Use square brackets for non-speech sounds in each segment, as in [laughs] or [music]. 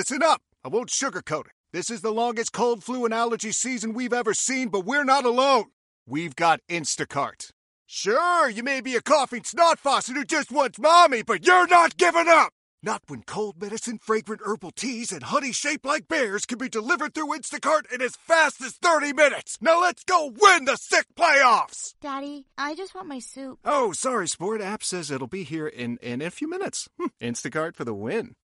listen up. I won't sugarcoat it. This is the longest cold, flu, and allergy season we've ever seen, but we're not alone. We've got Instacart. Sure, you may be a coughing snot faucet who just wants mommy, but you're not giving up! Not when cold medicine, fragrant herbal teas, and honey shaped like bears can be delivered through Instacart in as fast as 30 minutes. Now let's go win the sick playoffs! Daddy, I just want my soup. Oh, sorry, Sport. App says it'll be here in, in a few minutes. Hmm, Instacart for the win.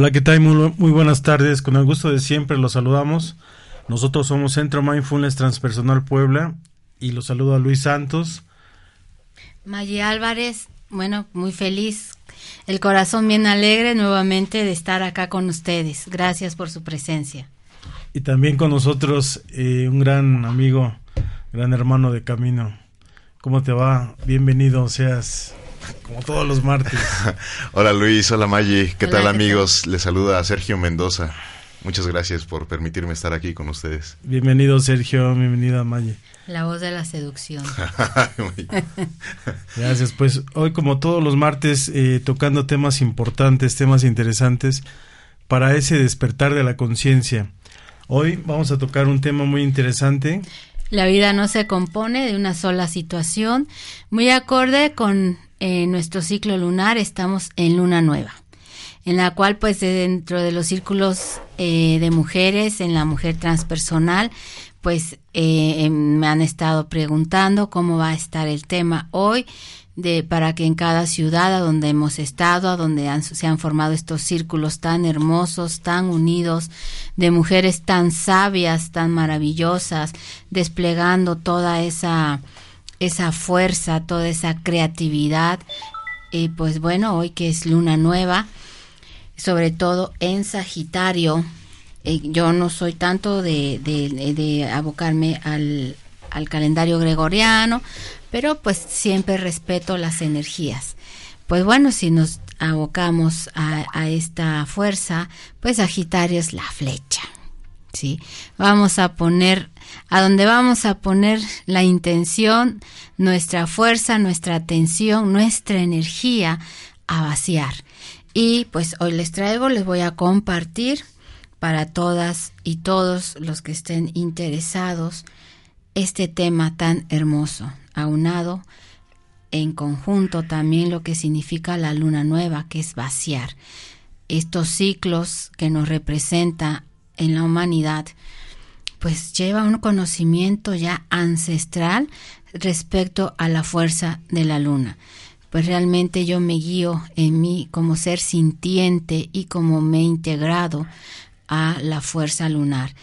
Hola, ¿qué tal? Muy, muy, buenas tardes. Con el gusto de siempre los saludamos. Nosotros somos Centro Mindfulness Transpersonal Puebla y los saludo a Luis Santos. Maggie Álvarez, bueno, muy feliz. El corazón bien alegre nuevamente de estar acá con ustedes. Gracias por su presencia. Y también con nosotros eh, un gran amigo, gran hermano de camino. ¿Cómo te va? Bienvenido seas como todos los martes. [laughs] hola Luis, hola Maggi, ¿qué tal amigos? Les saluda Sergio Mendoza. Muchas gracias por permitirme estar aquí con ustedes. Bienvenido Sergio, bienvenida Maggi. La voz de la seducción. [laughs] [laughs] gracias, pues hoy como todos los martes eh, tocando temas importantes, temas interesantes para ese despertar de la conciencia. Hoy vamos a tocar un tema muy interesante. La vida no se compone de una sola situación, muy acorde con eh, nuestro ciclo lunar, estamos en luna nueva, en la cual pues dentro de los círculos eh, de mujeres, en la mujer transpersonal, pues eh, me han estado preguntando cómo va a estar el tema hoy de para que en cada ciudad a donde hemos estado, a donde se han formado estos círculos tan hermosos, tan unidos, de mujeres tan sabias, tan maravillosas, desplegando toda esa esa fuerza, toda esa creatividad. Y pues bueno, hoy que es luna nueva, sobre todo en Sagitario, eh, yo no soy tanto de, de, de abocarme al, al calendario gregoriano, pero pues siempre respeto las energías. Pues bueno, si nos abocamos a, esta fuerza, pues Sagitario es la flecha. ¿sí? Vamos a poner, a donde vamos a poner la intención, nuestra fuerza, nuestra atención, nuestra energía a vaciar. Y pues hoy les traigo, les voy a compartir para todas y todos los que estén interesados este tema tan hermoso, aunado en conjunto también lo que significa la luna nueva, que es vaciar. Estos ciclos que nos representa en la humanidad, pues lleva un conocimiento ya ancestral respecto a la fuerza de la luna. Pues realmente yo me guío en mí como ser sintiente y como me he integrado a la fuerza lunar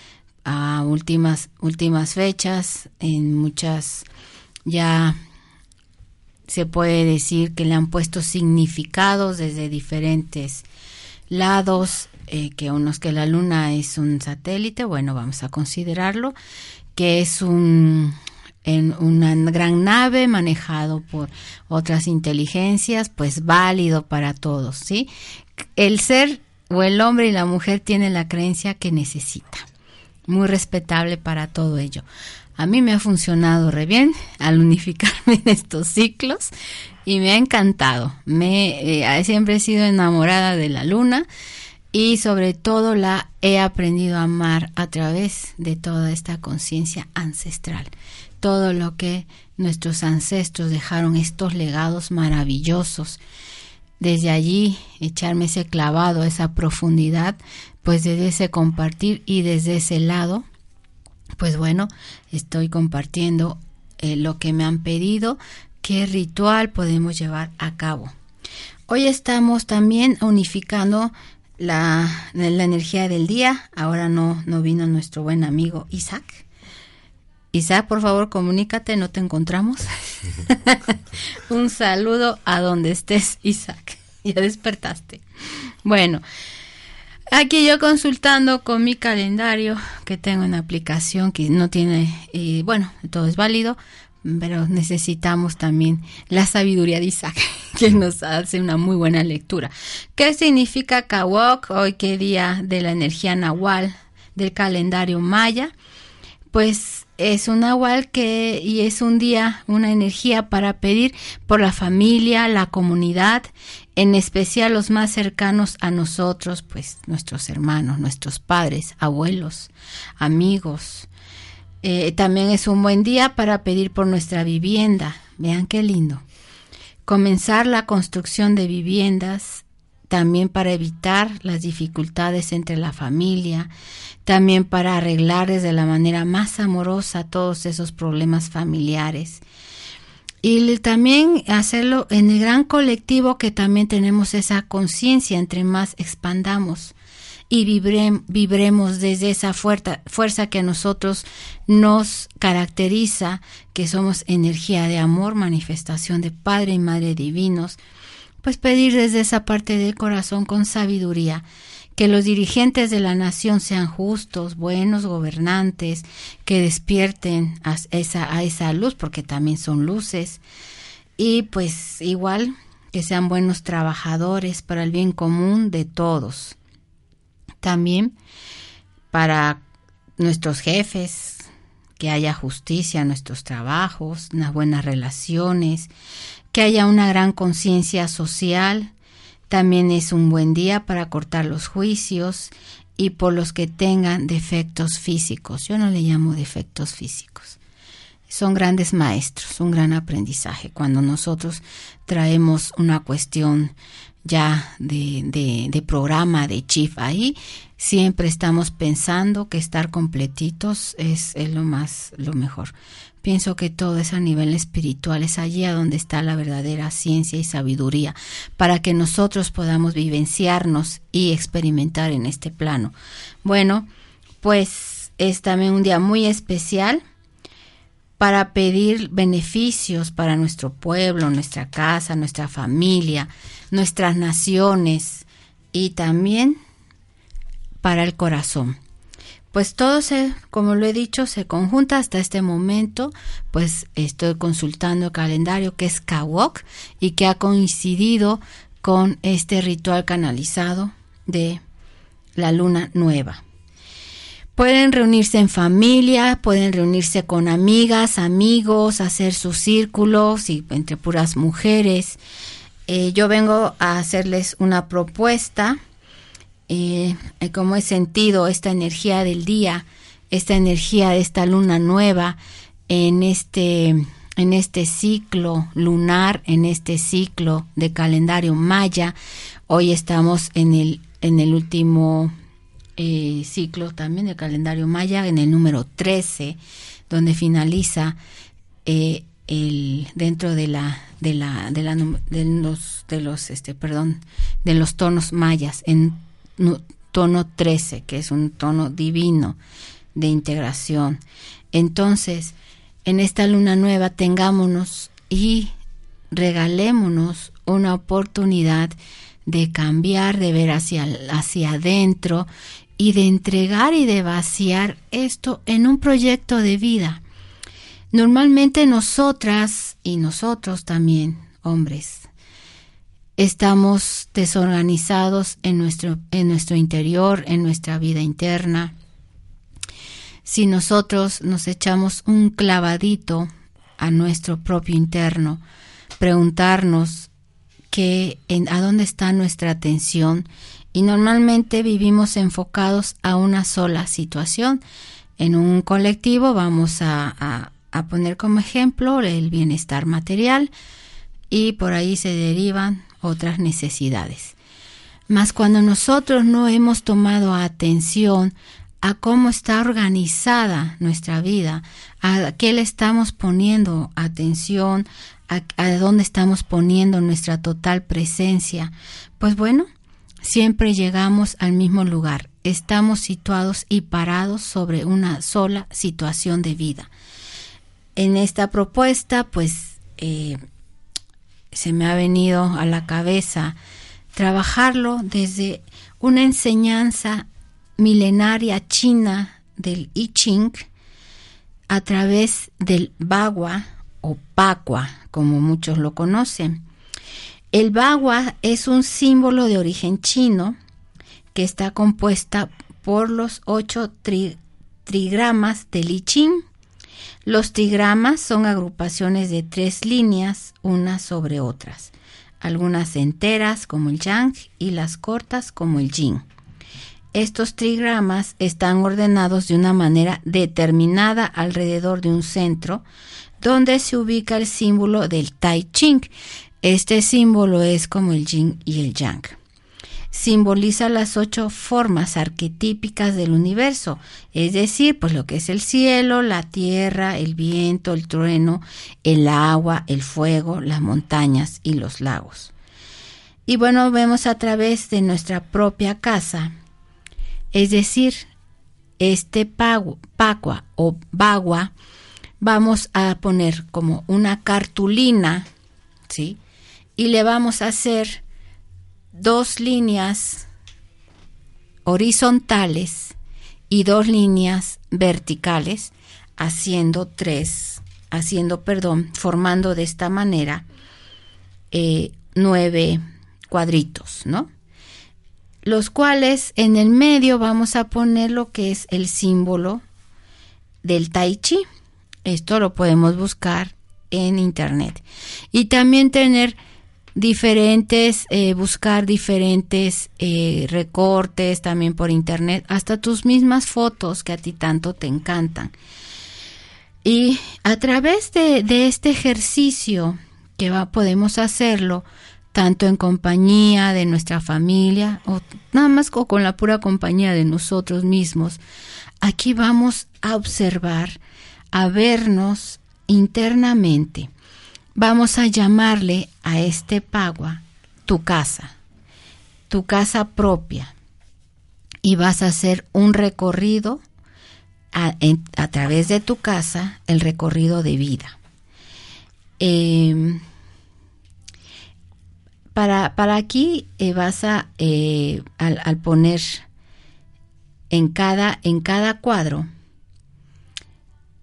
a últimas, últimas fechas, en muchas ya se puede decir que le han puesto significados desde diferentes lados, eh, que unos que la luna es un satélite, bueno, vamos a considerarlo, que es un en una gran nave manejado por otras inteligencias, pues válido para todos, ¿sí? El ser o el hombre y la mujer tienen la creencia que necesita muy respetable para todo ello. A mí me ha funcionado re bien al unificarme [laughs] en estos ciclos y me ha encantado. Me eh, siempre he sido enamorada de la luna y sobre todo la he aprendido a amar a través de toda esta conciencia ancestral. Todo lo que nuestros ancestros dejaron estos legados maravillosos. Desde allí echarme ese clavado, esa profundidad, pues desde ese compartir y desde ese lado, pues bueno, estoy compartiendo eh, lo que me han pedido, qué ritual podemos llevar a cabo. Hoy estamos también unificando la, la energía del día. Ahora no, no vino nuestro buen amigo Isaac. Isaac, por favor, comunícate, no te encontramos. [laughs] Un saludo a donde estés, Isaac. Ya despertaste. Bueno, aquí yo consultando con mi calendario, que tengo una aplicación que no tiene, y bueno, todo es válido, pero necesitamos también la sabiduría de Isaac, [laughs] que nos hace una muy buena lectura. ¿Qué significa Kawok? Hoy, qué día de la energía nahual del calendario maya. Pues es un nahual que y es un día, una energía para pedir por la familia, la comunidad, en especial los más cercanos a nosotros, pues nuestros hermanos, nuestros padres, abuelos, amigos, eh, también es un buen día para pedir por nuestra vivienda. Vean qué lindo. Comenzar la construcción de viviendas, también para evitar las dificultades entre la familia, también para arreglar desde la manera más amorosa todos esos problemas familiares. Y también hacerlo en el gran colectivo que también tenemos esa conciencia entre más expandamos y vibremos desde esa fuerza, fuerza que a nosotros nos caracteriza, que somos energía de amor, manifestación de Padre y Madre divinos, pues pedir desde esa parte del corazón con sabiduría que los dirigentes de la nación sean justos, buenos gobernantes, que despierten a esa, a esa luz, porque también son luces, y pues igual que sean buenos trabajadores para el bien común de todos. También para nuestros jefes, que haya justicia en nuestros trabajos, unas buenas relaciones, que haya una gran conciencia social. También es un buen día para cortar los juicios y por los que tengan defectos físicos. Yo no le llamo defectos físicos. Son grandes maestros, un gran aprendizaje. Cuando nosotros traemos una cuestión ya de, de, programa, de chief ahí, siempre estamos pensando que estar completitos es, es, lo más, lo mejor. Pienso que todo es a nivel espiritual, es allí a donde está la verdadera ciencia y sabiduría, para que nosotros podamos vivenciarnos y experimentar en este plano. Bueno, pues es también un día muy especial para pedir beneficios para nuestro pueblo, nuestra casa, nuestra familia, nuestras naciones y también para el corazón. Pues todo se, como lo he dicho, se conjunta hasta este momento, pues estoy consultando el calendario que es Kawok y que ha coincidido con este ritual canalizado de la luna nueva. Pueden reunirse en familia, pueden reunirse con amigas, amigos, hacer sus círculos y entre puras mujeres. Eh, yo vengo a hacerles una propuesta, eh, cómo he sentido esta energía del día, esta energía de esta luna nueva en este, en este ciclo lunar, en este ciclo de calendario maya. Hoy estamos en el, en el último eh, ciclo también del calendario maya, en el número 13, donde finaliza eh, el, dentro de la de la de la de los de los este perdón de los tonos mayas en tono 13 que es un tono divino de integración. Entonces en esta luna nueva tengámonos y regalémonos una oportunidad de cambiar, de ver hacia, hacia adentro y de entregar y de vaciar esto en un proyecto de vida. Normalmente nosotras y nosotros también, hombres, estamos desorganizados en nuestro, en nuestro interior, en nuestra vida interna. Si nosotros nos echamos un clavadito a nuestro propio interno, preguntarnos que a dónde está nuestra atención y normalmente vivimos enfocados a una sola situación. En un colectivo vamos a, a poner como ejemplo el bienestar material y por ahí se derivan otras necesidades. Mas cuando nosotros no hemos tomado atención a cómo está organizada nuestra vida, a qué le estamos poniendo atención, a, dónde estamos poniendo nuestra total presencia, pues bueno, siempre llegamos al mismo lugar. Estamos situados y parados sobre una sola situación de vida. en esta propuesta, pues eh, se me ha venido a la cabeza trabajarlo desde una enseñanza milenaria china del I Ching a través del Bagua o Pacua, como muchos lo conocen. El Bagua es un símbolo de origen chino que está compuesta por los ocho trigramas del I Ching. Los trigramas son agrupaciones de tres líneas, unas sobre otras, algunas enteras como el Yang y las cortas como el Jin. Estos trigramas están ordenados de una manera determinada alrededor de un centro, donde se ubica el símbolo del Tai Ching. Este símbolo es como el Yin y el Yang. Simboliza las ocho formas arquetípicas del universo, es decir, pues lo que es el cielo, la tierra, el viento, el trueno, el agua, el fuego, las montañas y los lagos. Y bueno, vemos a través de nuestra propia casa es decir, este pacua o bagua, vamos a poner como una cartulina, ¿sí? Y le vamos a hacer dos líneas horizontales y dos líneas verticales, haciendo tres, haciendo, perdón, formando de esta manera eh, nueve cuadritos, ¿no? los cuales en el medio vamos a poner lo que es el símbolo del tai chi. Esto lo podemos buscar en internet. Y también tener diferentes, eh, buscar diferentes eh, recortes también por internet, hasta tus mismas fotos que a ti tanto te encantan. Y a través de, de este ejercicio que va, podemos hacerlo, tanto en compañía de nuestra familia o nada más con la pura compañía de nosotros mismos. Aquí vamos a observar, a vernos internamente. Vamos a llamarle a este pagua tu casa, tu casa propia. Y vas a hacer un recorrido a, través de tu casa, el recorrido de vida. Eh, para, para aquí eh, vas a, eh, al, poner en cada, en cada cuadro,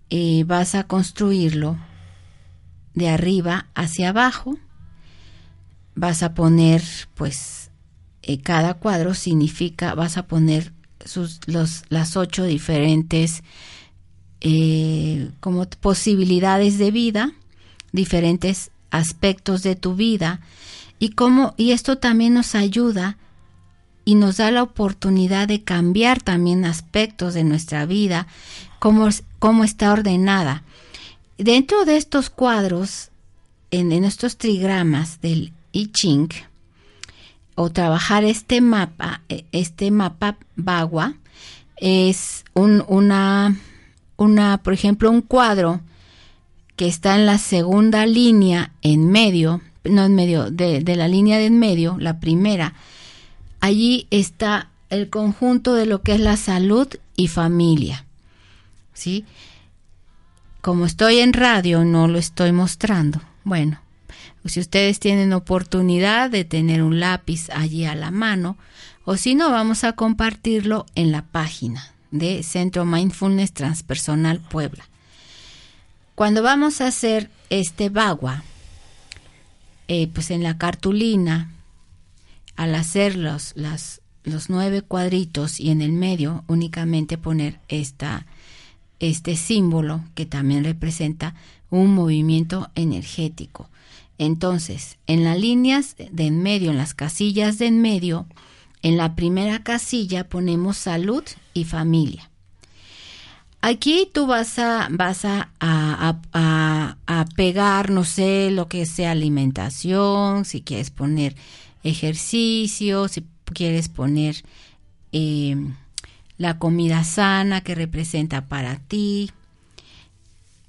eh, vas a construirlo de arriba hacia abajo. Vas a poner, pues, cada cuadro significa, vas a poner sus, los, las ocho diferentes como posibilidades de vida, diferentes aspectos de tu vida y cómo y esto también nos ayuda y nos da la oportunidad de cambiar también aspectos de nuestra vida, cómo, cómo está ordenada. Dentro de estos cuadros, en, estos trigramas del I Ching, o trabajar este mapa, e, este mapa Bagua, es un, una, una, por ejemplo, un cuadro que está en la segunda línea en medio no en medio, de, de la línea de en medio, la primera, allí está el conjunto de lo que es la salud y familia. ¿Sí? Como estoy en radio, no lo estoy mostrando. Bueno, si ustedes tienen oportunidad de tener un lápiz allí a la mano, o si no, vamos a compartirlo en la página de Centro Mindfulness Transpersonal Puebla. Cuando vamos a hacer este bagua, eh, pues en la cartulina, al hacer los, los nueve cuadritos y en el medio únicamente poner esta, este símbolo que también representa un movimiento energético. Entonces, en las líneas de en medio, en las casillas de en medio, en la primera casilla ponemos salud y familia. Aquí tú vas a, vas a, a, pegar, no sé, lo que sea alimentación, si quieres poner ejercicio, si quieres poner em, la comida sana que representa para ti.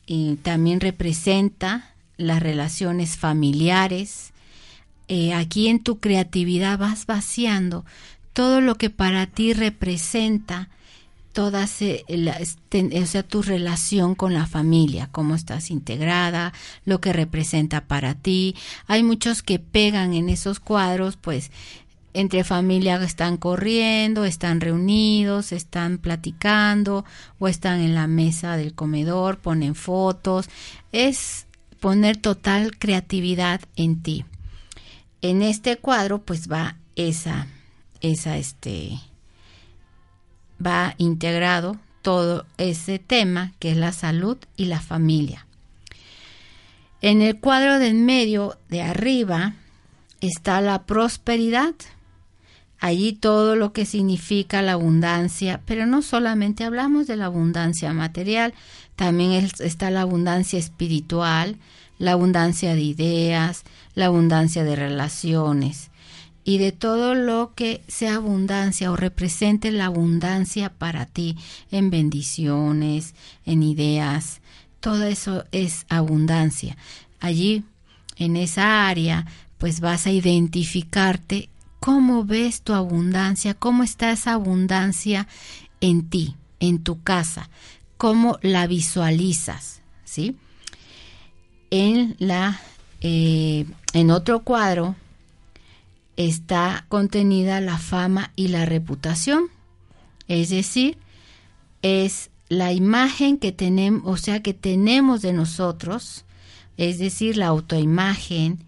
Y también representa las relaciones familiares. Eh, aquí en tu creatividad vas vaciando todo lo que para ti representa toda o sea, tu relación con la familia, cómo estás integrada, lo que representa para ti. Hay muchos que pegan en esos cuadros, pues entre familia están corriendo, están reunidos, están platicando o están en la mesa del comedor, ponen fotos. Es poner total creatividad en ti. En este cuadro pues va esa esa este va integrado todo ese tema que es la salud y la familia. En el cuadro del medio de arriba está la prosperidad. Allí todo lo que significa la abundancia, pero no solamente hablamos de la abundancia material, también está la abundancia espiritual, la abundancia de ideas, la abundancia de relaciones y de todo lo que sea abundancia o represente la abundancia para ti en bendiciones, en ideas, todo eso es abundancia. Allí, en esa área, pues vas a identificarte cómo ves tu abundancia, cómo está esa abundancia en ti, en tu casa, cómo la visualizas, ¿sí? En la eh, en otro cuadro está contenida la fama y la reputación. Es decir, es la imagen que tenemos, o sea, que tenemos de nosotros, es decir, la autoimagen.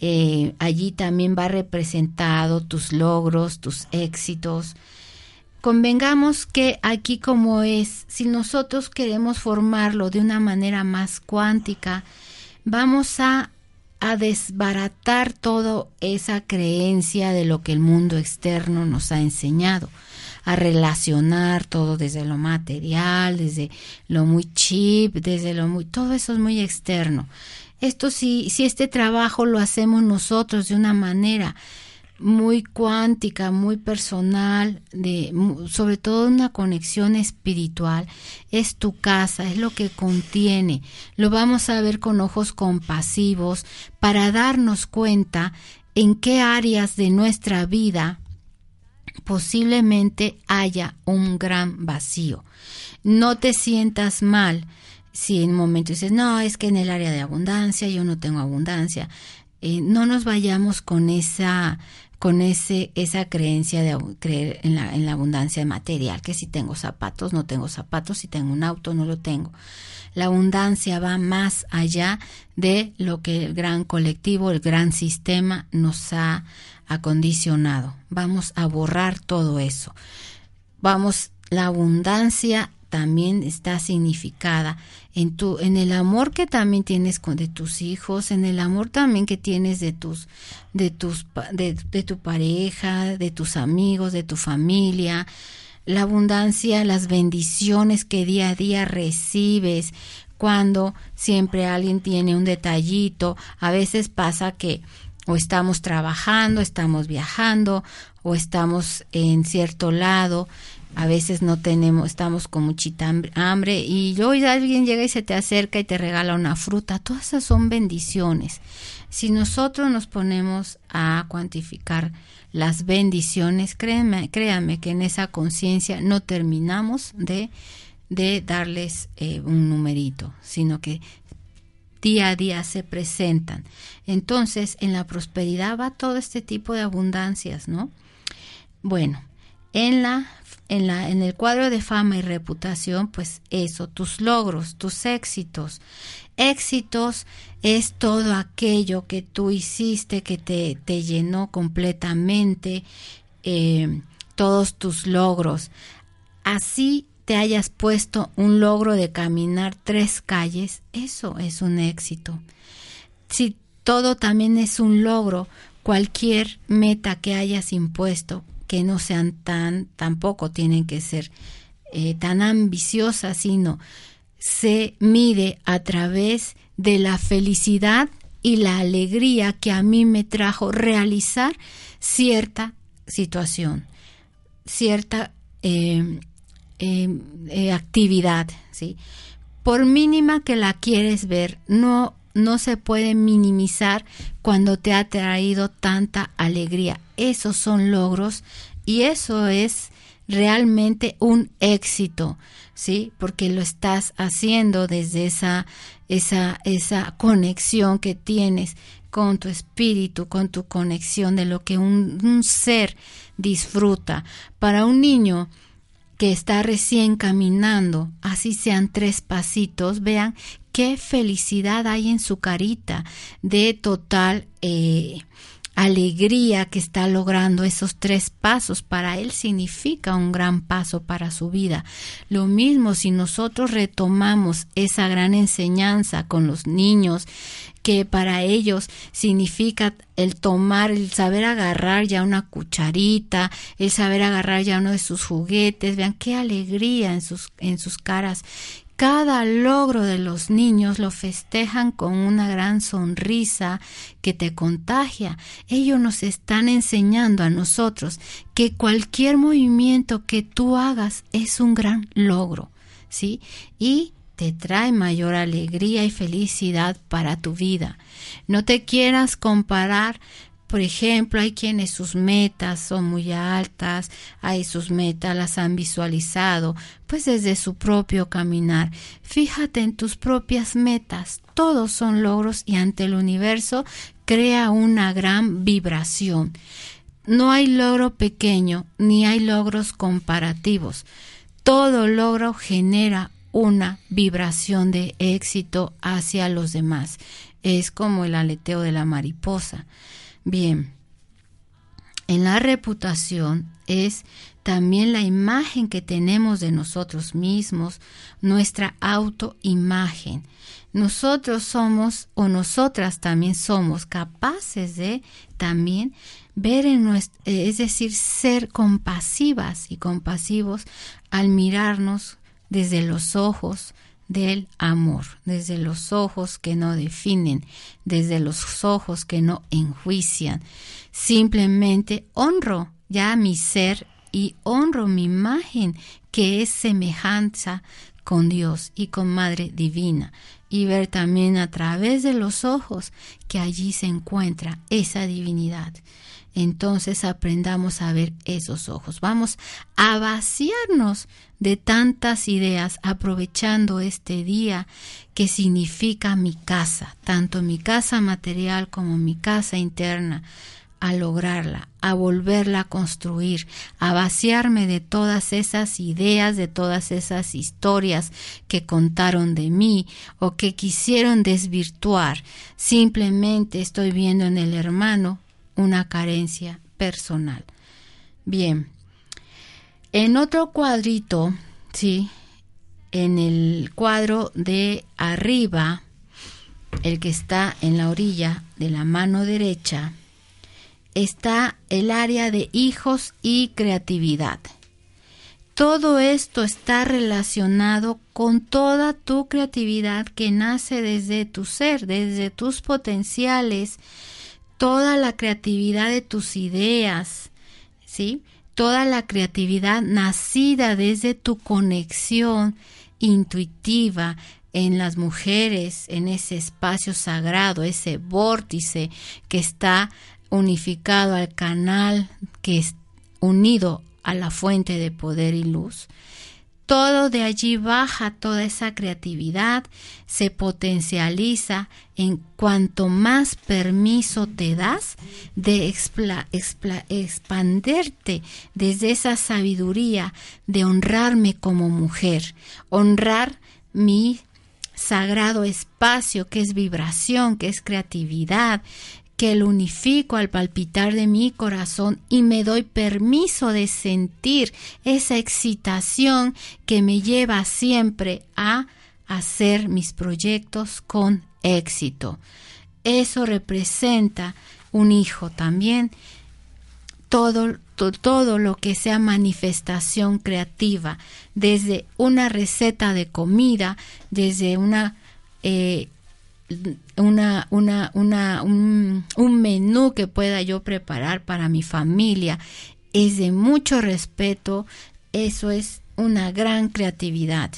Eh, allí también va representado tus logros, tus éxitos. Convengamos que aquí como es, si nosotros queremos formarlo de una manera más cuántica, vamos a a desbaratar toda esa creencia de lo que el mundo externo nos ha enseñado, a relacionar todo desde lo material, desde lo muy cheap, desde lo muy, todo eso es muy externo. Esto sí, si este trabajo lo hacemos nosotros de una manera muy cuántica, muy personal, de, sobre todo una conexión espiritual, es tu casa, es lo que contiene. Lo vamos a ver con ojos compasivos para darnos cuenta en qué áreas de nuestra vida posiblemente haya un gran vacío. No te sientas mal si en un momento dices, no, es que en el área de abundancia yo no tengo abundancia. Eh, no nos vayamos con esa con ese, esa creencia de creer en la, en la abundancia material, que si tengo zapatos, no tengo zapatos, si tengo un auto, no lo tengo. La abundancia va más allá de lo que el gran colectivo, el gran sistema nos ha acondicionado. Vamos a borrar todo eso. Vamos, la abundancia también está significada en tu en el amor que también tienes con de tus hijos, en el amor también que tienes de tus de tus de, de tu pareja, de tus amigos, de tu familia, la abundancia, las bendiciones que día a día recibes cuando siempre alguien tiene un detallito, a veces pasa que o estamos trabajando, estamos viajando o estamos en cierto lado a veces no tenemos, estamos con muchita hambre y luego alguien llega y se te acerca y te regala una fruta. Todas esas son bendiciones. Si nosotros nos ponemos a cuantificar las bendiciones, créanme, créanme que en esa conciencia no terminamos de, de darles eh, un numerito, sino que día a día se presentan. Entonces, en la prosperidad va todo este tipo de abundancias, ¿no? Bueno, en la en, la, en el cuadro de fama y reputación, pues eso, tus logros, tus éxitos. Éxitos es todo aquello que tú hiciste que te, te llenó completamente, eh, todos tus logros. Así te hayas puesto un logro de caminar tres calles, eso es un éxito. Si todo también es un logro, cualquier meta que hayas impuesto, que no sean tan, tampoco tienen que ser eh, tan ambiciosas, sino se mide a través de la felicidad y la alegría que a mí me trajo realizar cierta situación, cierta eh, eh, actividad, ¿sí? Por mínima que la quieres ver, no no se puede minimizar cuando te ha traído tanta alegría. Esos son logros y eso es realmente un éxito, ¿sí? Porque lo estás haciendo desde esa, esa, esa conexión que tienes con tu espíritu, con tu conexión de lo que un, un ser disfruta. Para un niño, que está recién caminando, así sean tres pasitos, vean qué felicidad hay en su carita de total eh, alegría que está logrando esos tres pasos. Para él significa un gran paso para su vida. Lo mismo si nosotros retomamos esa gran enseñanza con los niños, que para ellos significa el tomar, el saber agarrar ya una cucharita, el saber agarrar ya uno de sus juguetes, vean qué alegría en sus, en sus caras, cada logro de los niños lo festejan con una gran sonrisa que te contagia. Ellos nos están enseñando a nosotros que cualquier movimiento que tú hagas es un gran logro, ¿sí? Y te trae mayor alegría y felicidad para tu vida. No te quieras comparar por ejemplo, hay quienes sus metas son muy altas, hay sus metas las han visualizado, pues desde su propio caminar. Fíjate en tus propias metas, todos son logros y ante el universo crea una gran vibración. No hay logro pequeño ni hay logros comparativos. Todo logro genera una vibración de éxito hacia los demás. Es como el aleteo de la mariposa. Bien, en la reputación es también la imagen que tenemos de nosotros mismos, nuestra autoimagen. Nosotros somos o nosotras también somos capaces de también ver en nuestro, es decir, ser compasivas y compasivos al mirarnos desde los ojos del amor, desde los ojos que no definen, desde los ojos que no enjuician. Simplemente honro ya mi ser y honro mi imagen que es semejanza con Dios y con Madre Divina y ver también a través de los ojos que allí se encuentra esa divinidad entonces aprendamos a ver esos ojos. Vamos a vaciarnos de tantas ideas aprovechando este día que significa mi casa, tanto mi casa material como mi casa interna, a lograrla, a volverla a construir, a vaciarme de todas esas ideas, de todas esas historias que contaron de mí o que quisieron desvirtuar. Simplemente estoy viendo en el hermano una carencia personal. Bien, en otro cuadrito, sí, en el cuadro de arriba, el que está en la orilla de la mano derecha, está el área de hijos y creatividad. Todo esto está relacionado con toda tu creatividad que nace desde tu ser, desde tus potenciales, toda la creatividad de tus ideas, ¿sí? Toda la creatividad nacida desde tu conexión intuitiva en las mujeres, en ese espacio sagrado, ese vórtice que está unificado al canal que es unido a la fuente de poder y luz todo de allí baja toda esa creatividad, se potencializa en cuanto más permiso te das de expanderte desde esa sabiduría de honrarme como mujer, honrar mi sagrado espacio que es vibración, que es creatividad, que lo unifico al palpitar de mi corazón y me doy permiso de sentir esa excitación que me lleva siempre a hacer mis proyectos con éxito. Eso representa un hijo también. Todo, todo lo que sea manifestación creativa, desde una receta de comida, desde una eh, una, una, una, un, un menú que pueda yo preparar para mi familia es de mucho respeto, eso es una gran creatividad.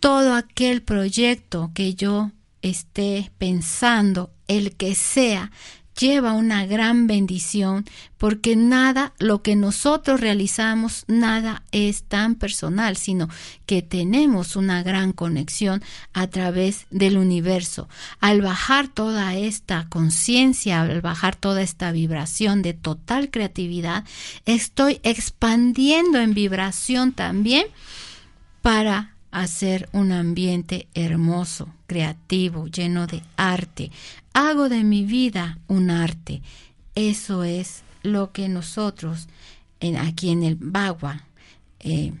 Todo aquel proyecto que yo esté pensando, el que sea, lleva una gran bendición porque nada, lo que nosotros realizamos, nada es tan personal, sino que tenemos una gran conexión a través del universo. Al bajar toda esta conciencia, al bajar toda esta vibración de total creatividad, estoy expandiendo en vibración también para hacer un ambiente hermoso, creativo, lleno de arte. Hago de mi vida un arte. Eso es lo que nosotros en, aquí en el Bagua eh,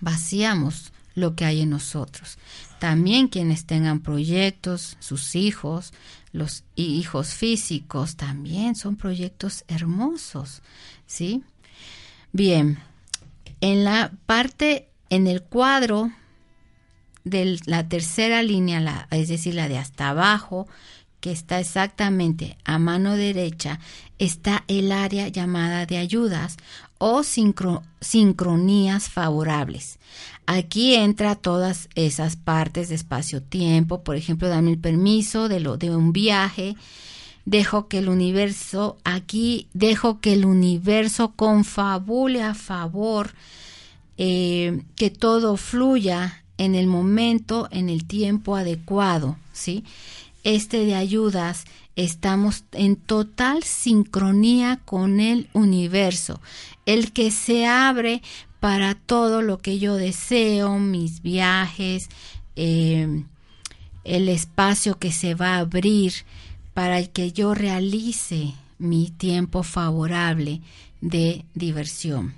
vaciamos lo que hay en nosotros. También quienes tengan proyectos, sus hijos, los hijos físicos, también son proyectos hermosos, ¿sí? Bien, en la parte en el cuadro de la tercera línea, es decir, la de hasta abajo, que está exactamente a mano derecha, está el área llamada de ayudas o sincronías favorables. Aquí entra todas esas partes de espacio-tiempo, por ejemplo, dame el permiso de lo de un viaje, dejo que el universo, aquí dejo que el universo confabule a favor eh, que todo fluya en el momento, en el tiempo adecuado, ¿sí? Este de ayudas, estamos en total sincronía con el universo, el que se abre para todo lo que yo deseo, mis viajes, eh, el espacio que se va a abrir para que yo realice mi tiempo favorable de diversión.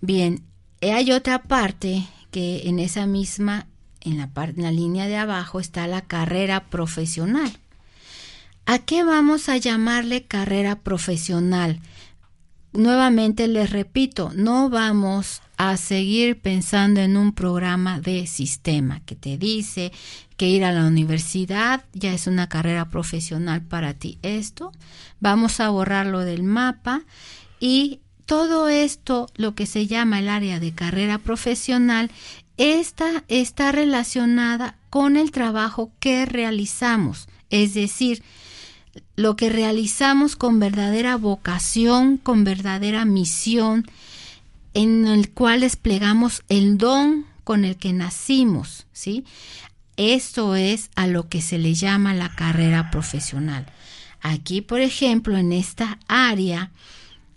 Bien, hay otra parte que en esa misma, en la, línea de abajo, está la carrera profesional. ¿A qué vamos a llamarle carrera profesional? Nuevamente les repito, no vamos a seguir pensando en un programa de sistema que te dice que ir a la universidad ya es una carrera profesional para ti. Esto vamos a borrarlo del mapa y todo esto, lo que se llama el área de carrera profesional, esta está relacionada con el trabajo que realizamos, es decir, lo que realizamos con verdadera vocación, con verdadera misión, en el cual desplegamos el don con el que nacimos, ¿sí? Esto es a lo que se le llama la carrera profesional. Aquí, por ejemplo, en esta área,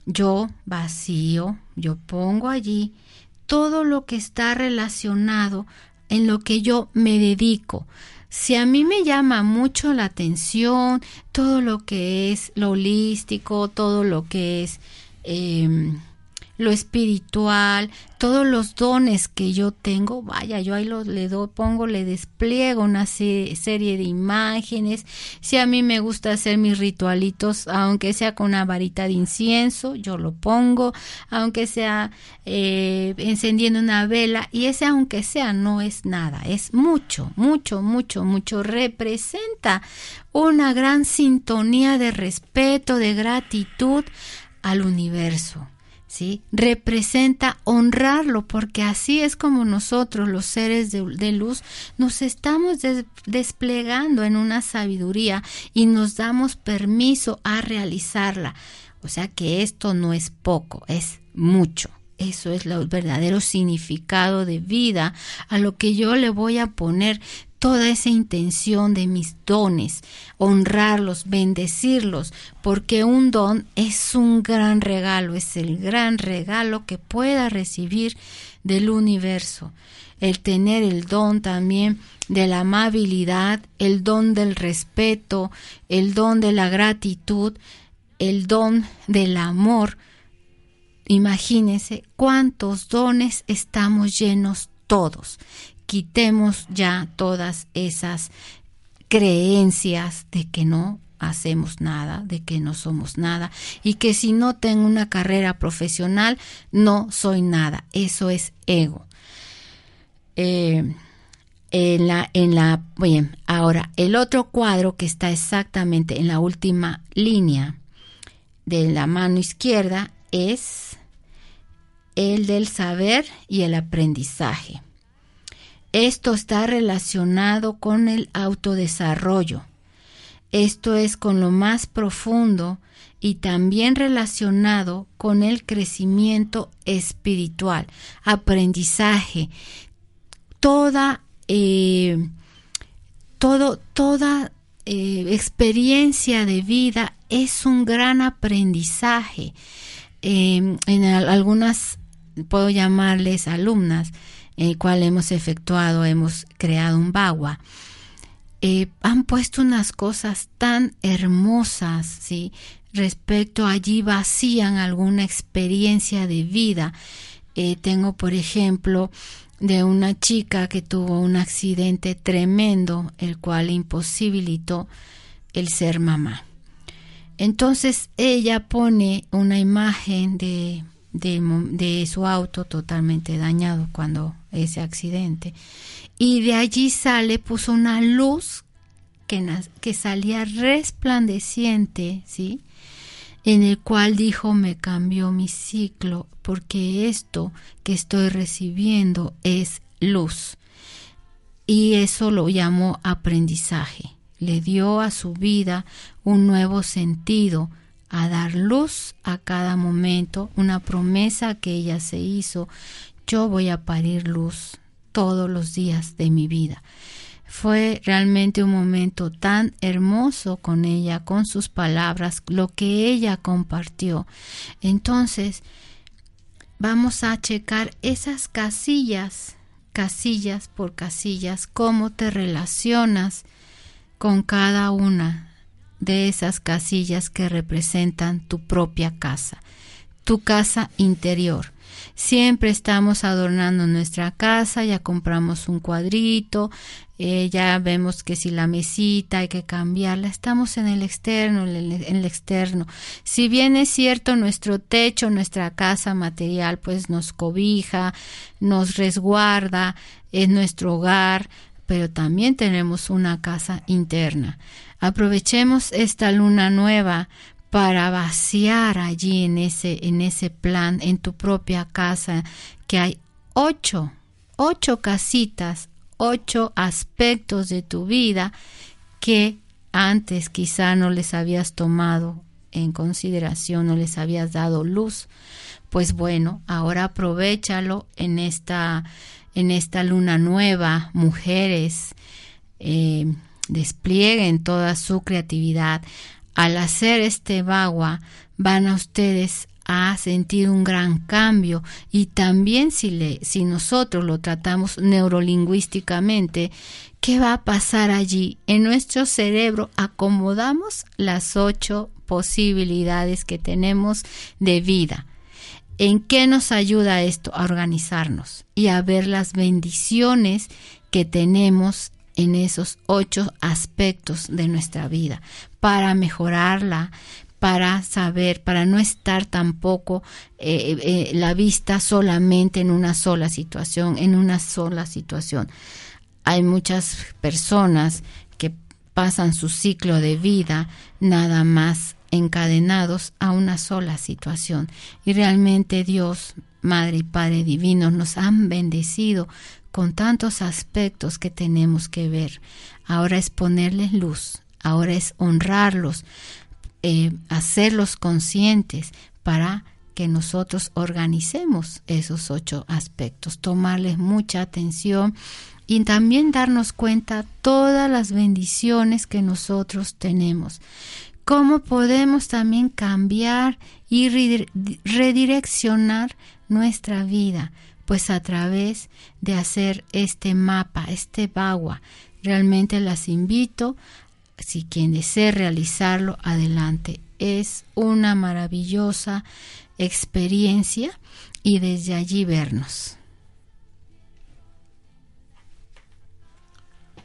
yo vacío, yo pongo allí todo lo que está relacionado en lo que yo me dedico. Si a mí me llama mucho la atención todo lo que es lo holístico, todo lo que es eh, lo espiritual, todos los dones que yo tengo, vaya, yo ahí lo, le doy, pongo, le despliego una serie de imágenes. Si a mí me gusta hacer mis ritualitos, aunque sea con una varita de incienso, yo lo pongo, aunque sea eh, encendiendo una vela, y ese aunque sea no es nada, es mucho, mucho, mucho, mucho, representa una gran sintonía de respeto, de gratitud al universo. ¿Sí? Representa honrarlo, porque así es como nosotros, los seres de, luz, nos estamos desplegando en una sabiduría y nos damos permiso a realizarla. O sea que esto no es poco, es mucho. Eso es el verdadero significado de vida a lo que yo le voy a poner toda esa intención de mis dones, honrarlos, bendecirlos, porque un don es un gran regalo, es el gran regalo que pueda recibir del universo. El tener el don también de la amabilidad, el don del respeto, el don de la gratitud, el don del amor. Imagínense cuántos dones estamos llenos todos quitemos ya todas esas creencias de que no hacemos nada, de que no somos nada y que si no tengo una carrera profesional no soy nada. Eso es ego. Eh, en la, en la, bien, ahora el otro cuadro que está exactamente en la última línea de la mano izquierda es el del saber y el aprendizaje. Esto está relacionado con el autodesarrollo. Esto es con lo más profundo y también relacionado con el crecimiento espiritual, aprendizaje, toda, eh, todo, toda eh, experiencia de vida es un gran aprendizaje. Em, en algunas, puedo llamarles alumnas, el cual hemos efectuado, hemos creado un bagua. Eh, han puesto unas cosas tan hermosas, ¿sí? Respecto allí vacían alguna experiencia de vida. Eh, tengo, por ejemplo, de una chica que tuvo un accidente tremendo, el cual imposibilitó el ser mamá. Entonces ella pone una imagen de, de, su auto totalmente dañado cuando ese accidente y de allí sale, puso una luz que, que salía resplandeciente, ¿sí? En el cual dijo, me cambió mi ciclo, porque esto que estoy recibiendo es luz. Y eso lo llamó aprendizaje. Le dio a su vida un nuevo sentido, a dar luz a cada momento, una promesa que ella se hizo, yo voy a parir luz, todos los días de mi vida. Fue realmente un momento tan hermoso con ella, con sus palabras, lo que ella compartió. Entonces, vamos a checar esas casillas, casillas por casillas, cómo te relacionas con cada una de esas casillas que representan tu propia casa, tu casa interior. Siempre estamos adornando nuestra casa, ya compramos un cuadrito, eh, ya vemos que si la mesita hay que cambiarla, estamos en el externo, en el, externo. Si bien es cierto, nuestro techo, nuestra casa material, pues nos cobija, nos resguarda, es nuestro hogar, pero también tenemos una casa interna. Aprovechemos esta luna nueva para vaciar allí en ese, en ese plan, en tu propia casa, que hay ocho, ocho casitas, ocho aspectos de tu vida que antes quizá no les habías tomado en consideración, no les habías dado luz. Pues bueno, ahora aprovechalo en esta, en esta luna nueva, mujeres, eh, desplieguen toda su creatividad al hacer este bagua van a ustedes a sentir un gran cambio y también si, le, si nosotros lo tratamos neurolingüísticamente, ¿qué va a pasar allí? En nuestro cerebro acomodamos las ocho posibilidades que tenemos de vida. ¿En qué nos ayuda esto? A organizarnos y a ver las bendiciones que tenemos en esos ocho aspectos de nuestra vida para mejorarla, para saber, para no estar tampoco eh, eh, la vista solamente en una sola situación, en una sola situación. Hay muchas personas que pasan su ciclo de vida nada más encadenados a una sola situación y realmente Dios, Madre y Padre Divino nos han bendecido con tantos aspectos que tenemos que ver. Ahora es ponerles luz, ahora es honrarlos, eh, hacerlos conscientes para que nosotros organicemos esos ocho aspectos, tomarles mucha atención y también darnos cuenta todas las bendiciones que nosotros tenemos. Cómo podemos también cambiar y redireccionar nuestra vida pues a través de hacer este mapa, este bagua. Realmente las invito, si quien desee realizarlo, adelante. Es una maravillosa experiencia y desde allí vernos.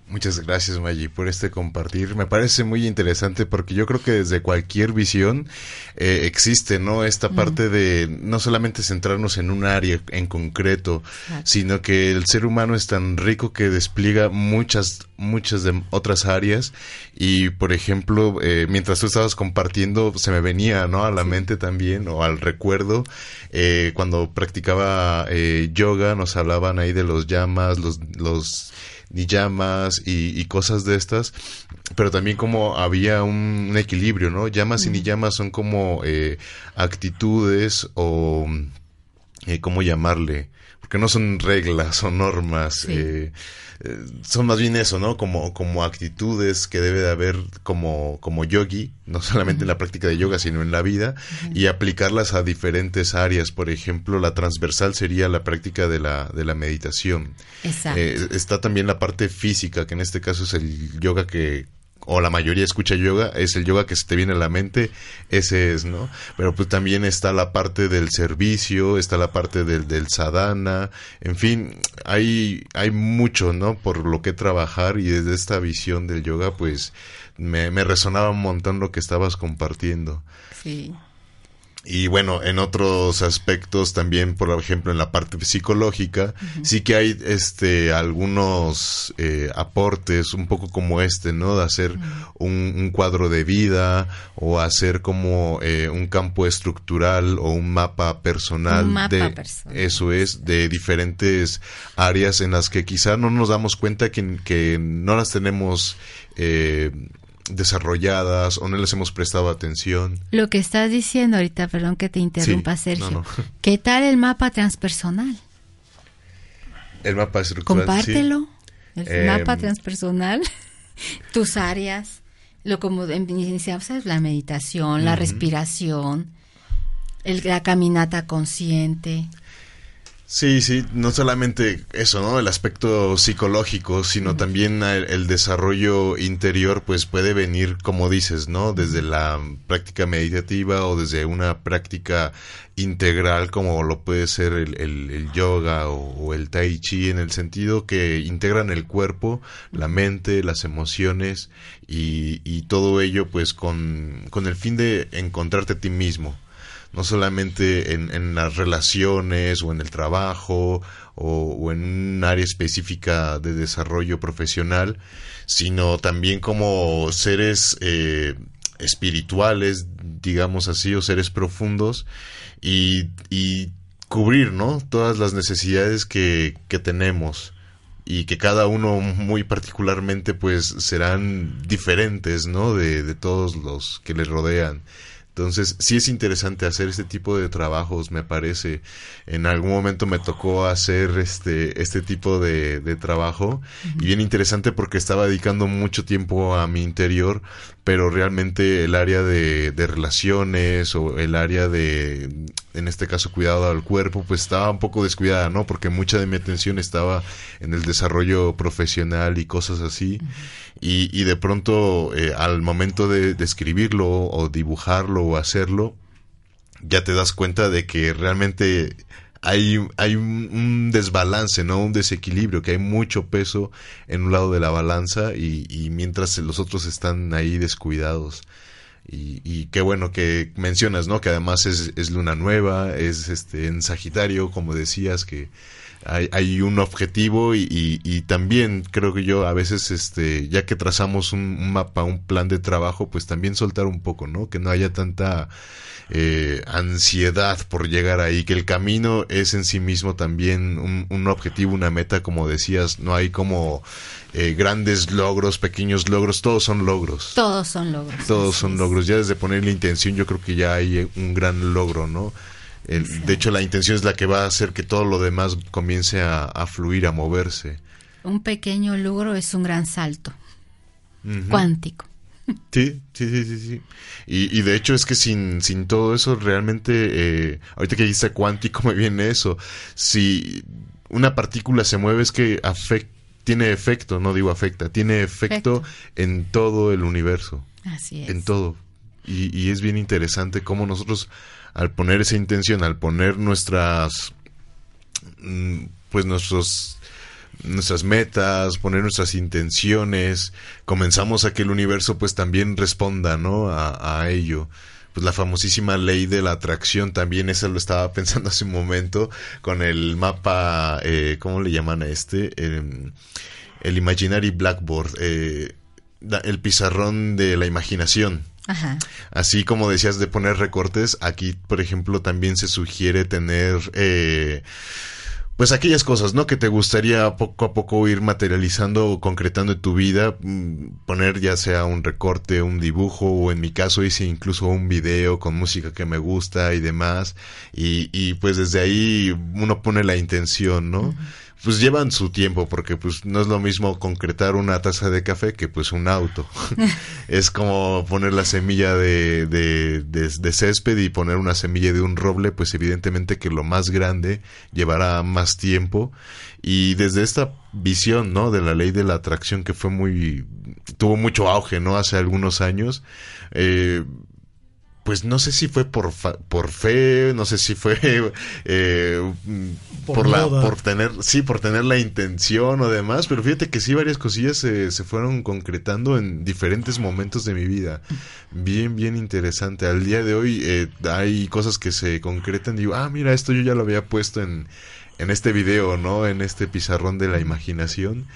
Muchas gracias Maggi por este compartir. Me parece muy interesante porque yo creo que desde cualquier visión eh, existe, ¿no? Esta parte de no solamente centrarnos en un área en concreto, sino que el ser humano es tan rico que despliega muchas, muchas de otras áreas. Y por ejemplo, eh, mientras tú estabas compartiendo, se me venía, ¿no? A la mente también o al recuerdo eh, cuando practicaba yoga, nos hablaban ahí de los llamas, los, los llamas y, cosas de estas, pero también como había un, equilibrio, ¿no? Llamas y ni llamas son como eh, actitudes o, eh, ¿cómo llamarle? Porque no son reglas o normas. Eh, eh, son más bien eso, ¿no? Como, como actitudes que debe de haber como, como yogi, no solamente en la práctica de yoga, sino en la vida, y aplicarlas a diferentes áreas. Por ejemplo, la transversal sería la práctica de la, de la meditación. Exacto. Eh, está también la parte física, que en este caso es el yoga que o la mayoría escucha yoga, es el yoga que se te viene a la mente, ese es, ¿no? Pero pues también está la parte del servicio, está la parte del, del sadhana, en fin, hay, hay mucho, ¿no? Por lo que trabajar y desde esta visión del yoga, pues me, me resonaba un montón lo que estabas compartiendo. Sí. Y bueno, en otros aspectos también, por ejemplo, en la parte psicológica, sí que hay este algunos eh, aportes, un poco como este, ¿no? De hacer un, cuadro de vida o hacer como eh, un campo estructural o un mapa personal. Un mapa de, personal. Eso es, de diferentes áreas en las que quizá no nos damos cuenta que, que no las tenemos. Eh, desarrolladas o no les hemos prestado atención. Lo que estás diciendo ahorita, perdón que te interrumpa, Sí, Sergio. no, no. ¿Qué tal el mapa transpersonal? El mapa estructural. Compártelo. El Em, mapa transpersonal, [laughs] tus áreas, lo como iniciamos, la meditación, la Ujú. respiración, el- la caminata consciente. Sí, sí, no solamente eso, ¿no? El aspecto psicológico, sino también el, el desarrollo interior, pues puede venir, como dices, ¿no? Desde la práctica meditativa o desde una práctica integral, como lo puede ser el, el- el yoga o, o el tai chi, en el sentido que integran el cuerpo, la mente, las emociones y, y todo ello, pues con, con el fin de encontrarte a ti mismo no solamente en, en las relaciones o en el trabajo o, o en un área específica de desarrollo profesional, sino también como seres eh, espirituales, digamos así, o seres profundos y, y cubrir, ¿no? Todas las necesidades que, que tenemos y que cada uno muy particularmente pues serán diferentes, ¿no? De, de todos los que le rodean. Entonces, sí es interesante hacer este tipo de trabajos, me parece. En algún momento me tocó hacer este, este tipo de, de trabajo y bien interesante porque estaba dedicando mucho tiempo a mi interior, pero realmente el área de, de relaciones o el área de, en este caso, cuidado al cuerpo, pues estaba un poco descuidada, ¿no? Porque mucha de mi atención estaba en el desarrollo profesional y cosas así. Y, y de pronto, eh, al momento de, de escribirlo o dibujarlo o hacerlo, ya te das cuenta de que realmente hay, hay un, un desbalance, ¿no? Un desequilibrio, que hay mucho peso en un lado de la balanza y, y mientras los otros están ahí descuidados. Y, y qué bueno que mencionas, ¿no? Que además es, es luna nueva, es este en Sagitario, como decías, que hay, hay un objetivo y, y, y también creo que yo a veces, este, ya que trazamos un, un mapa, un plan de trabajo, pues también soltar un poco, ¿no? Que no haya tanta eh, ansiedad por llegar ahí, que el camino es en sí mismo también un, un objetivo, una meta, como decías, no hay como eh, grandes logros, pequeños logros, todos son logros. Todos son logros. Todos son logros. Ya desde poner la intención, yo creo que ya hay eh, un gran logro, ¿no? El- de hecho, la intención es la que va a hacer que todo lo demás comience a, a fluir, a moverse. Un pequeño logro es un gran salto cuántico. Sí, sí, sí, sí, sí. Y, y de hecho es que sin, sin todo eso realmente, eh, ahorita que dijiste cuántico me viene eso. Si una partícula se mueve es que afec- tiene efecto, no digo afecta, tiene efecto, Efecto. en todo el universo. Así es. en todo. Y, y es bien interesante cómo nosotros, al poner esa intención, al poner nuestras, mm, pues nuestros, nuestras metas, poner nuestras intenciones, comenzamos a que el universo pues también responda, ¿no? A, a ello. Pues la famosísima ley de la atracción también, esa lo estaba [laughs] pensando hace un momento, con el mapa, eh, ¿cómo le llaman a este? Em, el Imaginary Blackboard, eh, el pizarrón de la imaginación. Ajá. Así como decías de poner recortes, aquí, por ejemplo, también se sugiere tener eh, pues aquellas cosas, ¿no? Que te gustaría poco a poco ir materializando o concretando en tu vida, mm, poner ya sea un recorte, un dibujo o en mi caso hice incluso un video con música que me gusta y demás y, y pues desde ahí uno pone la intención, ¿no? Pues llevan su tiempo porque pues no es lo mismo concretar una taza de café que pues un auto. [laughs] es como poner la semilla de, de, de, césped y poner una semilla de un roble, pues evidentemente que lo más grande llevará más tiempo. Y desde esta visión, ¿no? De la ley de la atracción que fue muy, tuvo mucho auge, ¿no? Hace algunos años, eh, pues no sé si fue por por fe, no sé si fue [laughs] eh, por, la por tener sí por tener la intención o demás, pero fíjate que sí varias cosillas se, se fueron concretando en diferentes momentos de mi vida, bien bien interesante. Al día de hoy eh, hay cosas que se concretan digo ah mira esto yo ya lo había puesto en en este video, ¿no? En este pizarrón de la imaginación.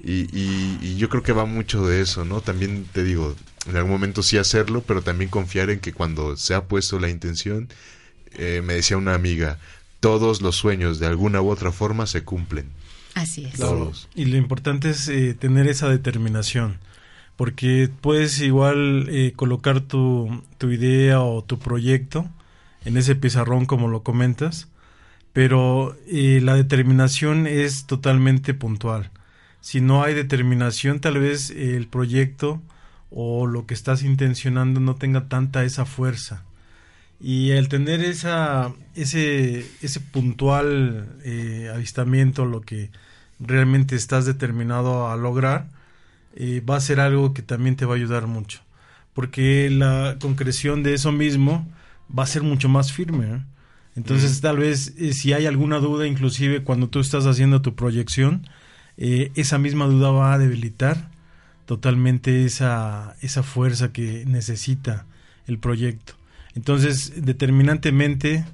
Y, y, yo creo que va mucho de eso, ¿no? También te digo, en algún momento sí hacerlo, pero también confiar en que cuando se ha puesto la intención, eh, me decía una amiga, todos los sueños de alguna u otra forma se cumplen. Así es. Todos. Y lo importante es eh, tener esa determinación, porque puedes igual eh, colocar tu, tu idea o tu proyecto en ese pizarrón como lo comentas, pero la determinación es totalmente puntual si no hay determinación, tal vez el proyecto o lo que estás intencionando no tenga tanta esa fuerza. Y al tener esa, ese, ese puntual eh, avistamiento, lo que realmente estás determinado a lograr, eh, va a ser algo que también te va a ayudar mucho. Porque la concreción de eso mismo va a ser mucho más firme. ¿eh? Entonces, tal vez si hay alguna duda, inclusive cuando tú estás haciendo tu proyección, eh, esa misma duda va a debilitar totalmente esa, esa fuerza que necesita el proyecto. Entonces, determinantemente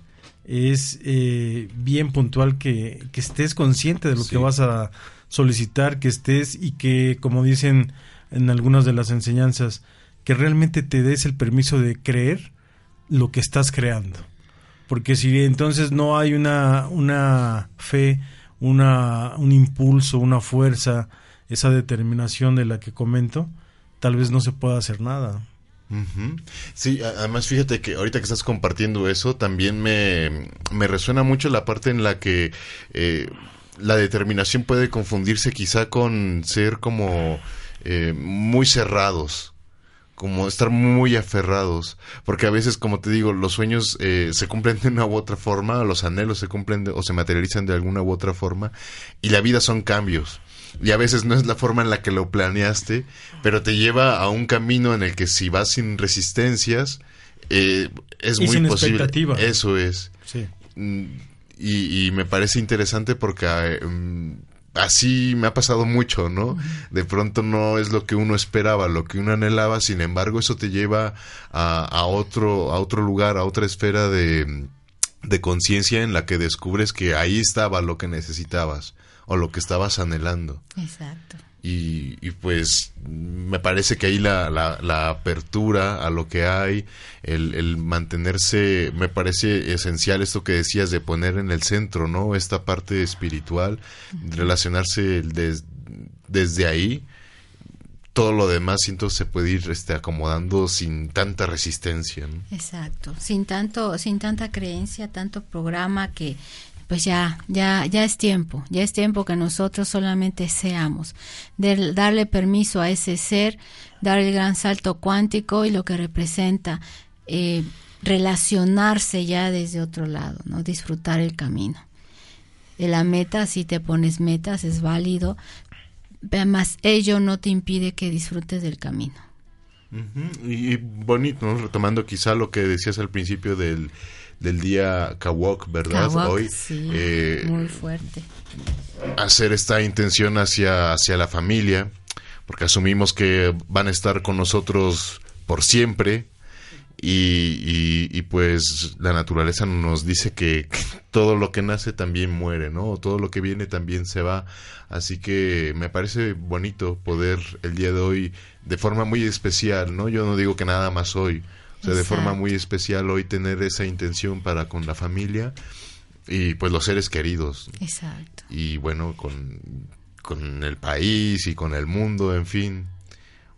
es eh, bien puntual que, estés consciente de lo que vas a solicitar, que estés y que, como dicen en algunas de las enseñanzas, que realmente te des el permiso de creer lo que estás creando. Porque si entonces no hay una, una fe una, un impulso, una fuerza, esa determinación de la que comento, tal vez no se pueda hacer nada. Sí, además fíjate que ahorita que estás compartiendo eso, también me, me resuena mucho la parte en la que eh, la determinación puede confundirse quizá con ser como eh, muy cerrados como estar muy aferrados, porque a veces, como te digo, los sueños eh, se cumplen de una u otra forma, los anhelos se cumplen o se materializan de alguna u otra forma, y la vida son cambios. Y a veces no es la forma en la que lo planeaste, pero te lleva a un camino en el que si vas sin resistencias, eh, es muy posible. Eso es. Sí. Mm, y, y, me parece interesante porque eh, mm, así me ha pasado mucho, ¿no? De pronto no es lo que uno esperaba, lo que uno anhelaba, sin embargo eso te lleva a, a otro, a otro lugar, a otra esfera de, de conciencia en la que descubres que ahí estaba lo que necesitabas o lo que estabas anhelando. Exacto. Y, y, pues me parece que ahí la, la, la, apertura a lo que hay, el, el, mantenerse, me parece esencial esto que decías de poner en el centro, ¿no? Esta parte espiritual, relacionarse desde ahí. Todo lo demás siento se puede ir este, acomodando sin tanta resistencia. ¿no? Exacto, sin tanto, sin tanta creencia, tanto programa que pues ya, ya, ya es tiempo, ya es tiempo que nosotros solamente seamos, de darle permiso a ese ser, dar el gran salto cuántico y lo que representa eh, relacionarse ya desde otro lado, no disfrutar el camino. La meta, si te pones metas, es válido, además ello no te impide que disfrutes del camino. Y bonito, retomando quizá lo que decías al principio del del día Kawok, ¿verdad? Hoy. Eh, muy fuerte. Hacer esta intención hacia, hacia la familia, porque asumimos que van a estar con nosotros por siempre. Y, y, pues la naturaleza nos dice que, todo lo que nace también muere, ¿no? Todo lo que viene también se va. Así que me parece bonito poder el día de hoy, de forma muy especial, ¿no? Yo no digo que nada más hoy, de forma muy especial hoy tener esa intención para con la familia y pues los seres queridos. Exacto. Y bueno, con, con el país y con el mundo, en fin.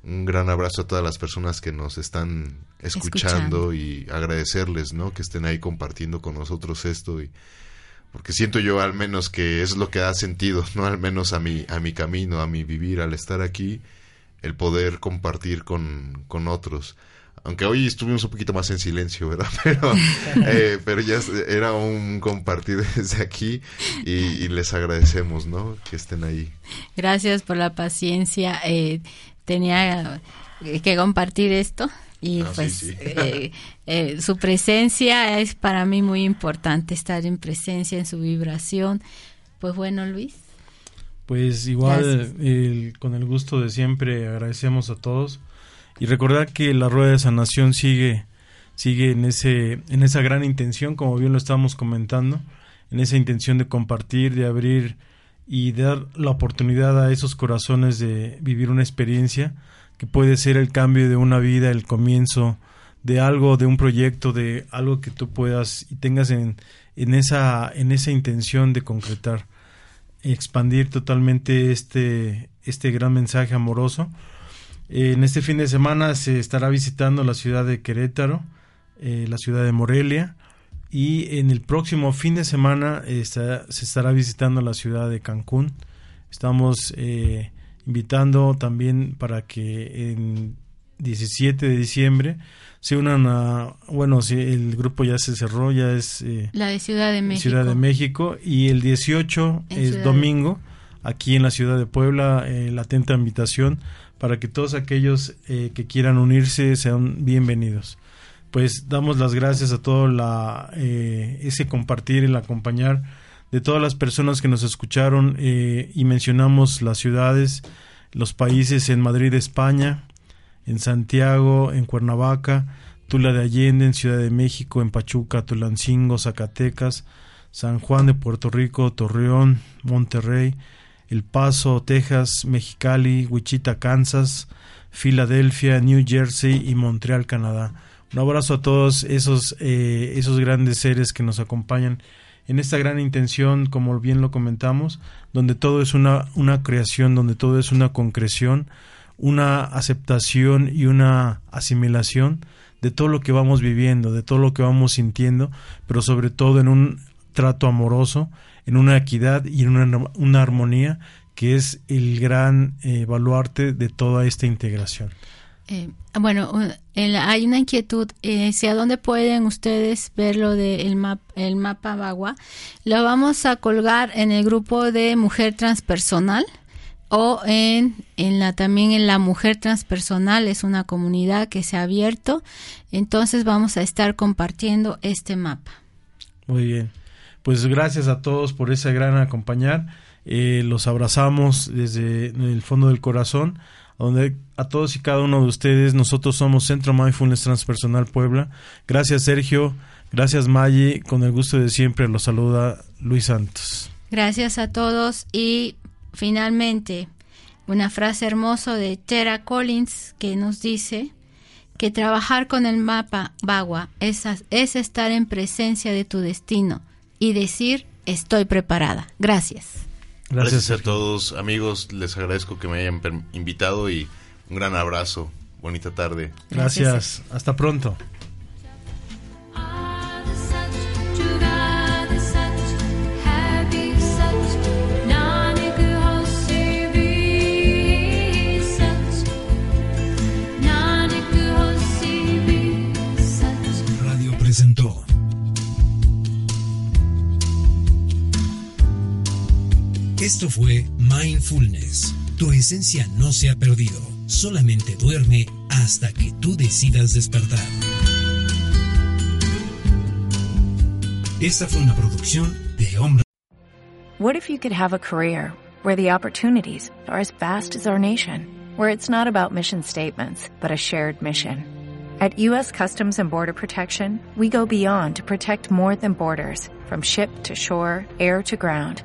Un gran abrazo a todas las personas que nos están escuchando, Escuchando. y agradecerles, ¿no? Que estén ahí compartiendo con nosotros esto y porque siento yo al menos que es lo que da sentido, no al menos a mi a mi camino, a mi vivir al estar aquí, el poder compartir con, con otros. Aunque hoy estuvimos un poquito más en silencio, ¿verdad? [laughs] Pero, eh, pero ya era un compartir desde aquí y, y les agradecemos, ¿no? Que estén ahí. Gracias por la paciencia. eh, tenía eh, que compartir esto y Ah, pues sí. eh, eh, su presencia es para mí muy importante, estar en presencia, en su vibración. Pues bueno, Luis. Pues igual, el- con el gusto de siempre, agradecemos a todos y recordar que la rueda de sanación sigue, sigue en ese, en esa gran intención, como bien lo estábamos comentando, en esa intención de compartir, de abrir y dar la oportunidad a esos corazones de vivir una experiencia que puede ser el cambio de una vida, el comienzo de algo, de un proyecto, de algo que tú puedas y tengas en, en esa, en esa intención de concretar expandir totalmente este, este gran mensaje amoroso. En este fin de semana se estará visitando la ciudad de Querétaro, eh, la ciudad de Morelia, y en el próximo fin de semana eh, está- se estará visitando la ciudad de Cancún. Estamos eh, invitando también para que en 17 de diciembre se unan a, bueno, si el grupo ya se cerró, ya es... eh, La de Ciudad de México. Ciudad de México. Y el 18 En es Ciudad domingo aquí en la ciudad de Puebla la atenta invitación para que todos aquellos eh, que quieran unirse sean bienvenidos. Pues damos las gracias a todo la eh, ese compartir el acompañar de todas las personas que nos escucharon eh, y mencionamos las ciudades los países en Madrid España en Santiago, en Cuernavaca, Tula de Allende, en Ciudad de México, en Pachuca, Tulancingo, Zacatecas, San Juan de Puerto Rico, Torreón, Monterrey, El Paso, Texas, Mexicali, Wichita, Kansas, Filadelfia, New Jersey y Montreal, Canadá. Un abrazo a todos esos, eh, esos grandes seres que nos acompañan en esta gran intención, como bien lo comentamos, donde todo es una, una creación, donde todo es una concreción, una aceptación y una asimilación de todo lo que vamos viviendo, de todo lo que vamos sintiendo, pero sobre todo en un trato amoroso, en una equidad y en una, una armonía que es el gran eh, baluarte de toda esta integración. Eh, bueno, el- hay una inquietud, eh, si a dónde pueden ustedes ver lo del map, el mapa Bagua, lo vamos a colgar en el grupo de Mujer Transpersonal o en, en la también en la Mujer Transpersonal, es una comunidad que se ha abierto, entonces vamos a estar compartiendo este mapa. Muy bien. Pues gracias a todos por ese gran acompañar. Eh, los abrazamos desde el fondo del corazón, donde a todos y cada uno de ustedes, nosotros somos Centro Mindfulness Transpersonal Puebla. Gracias Sergio, gracias Maggie, con el gusto de siempre los saluda Luis Santos. Gracias a todos y finalmente una frase hermosa de Tera Collins que nos dice que trabajar con el mapa Bagua es, es estar en presencia de tu destino y decir estoy preparada. Gracias. Gracias, Gracias, a todos, amigos. Les agradezco que me hayan invitado y un gran abrazo. Bonita tarde. Gracias. Hasta pronto. Esto fue Mindfulness. Tu esencia no se ha perdido, solamente duerme hasta que tú decidas despertar. Esta fue una producción de Hombre. What if you could have a career where the opportunities are as vast as our nation, where it's not about mission statements, but a shared mission? At U.S. Customs and Border Protection, we go beyond to protect more than borders from ship to shore, air to ground.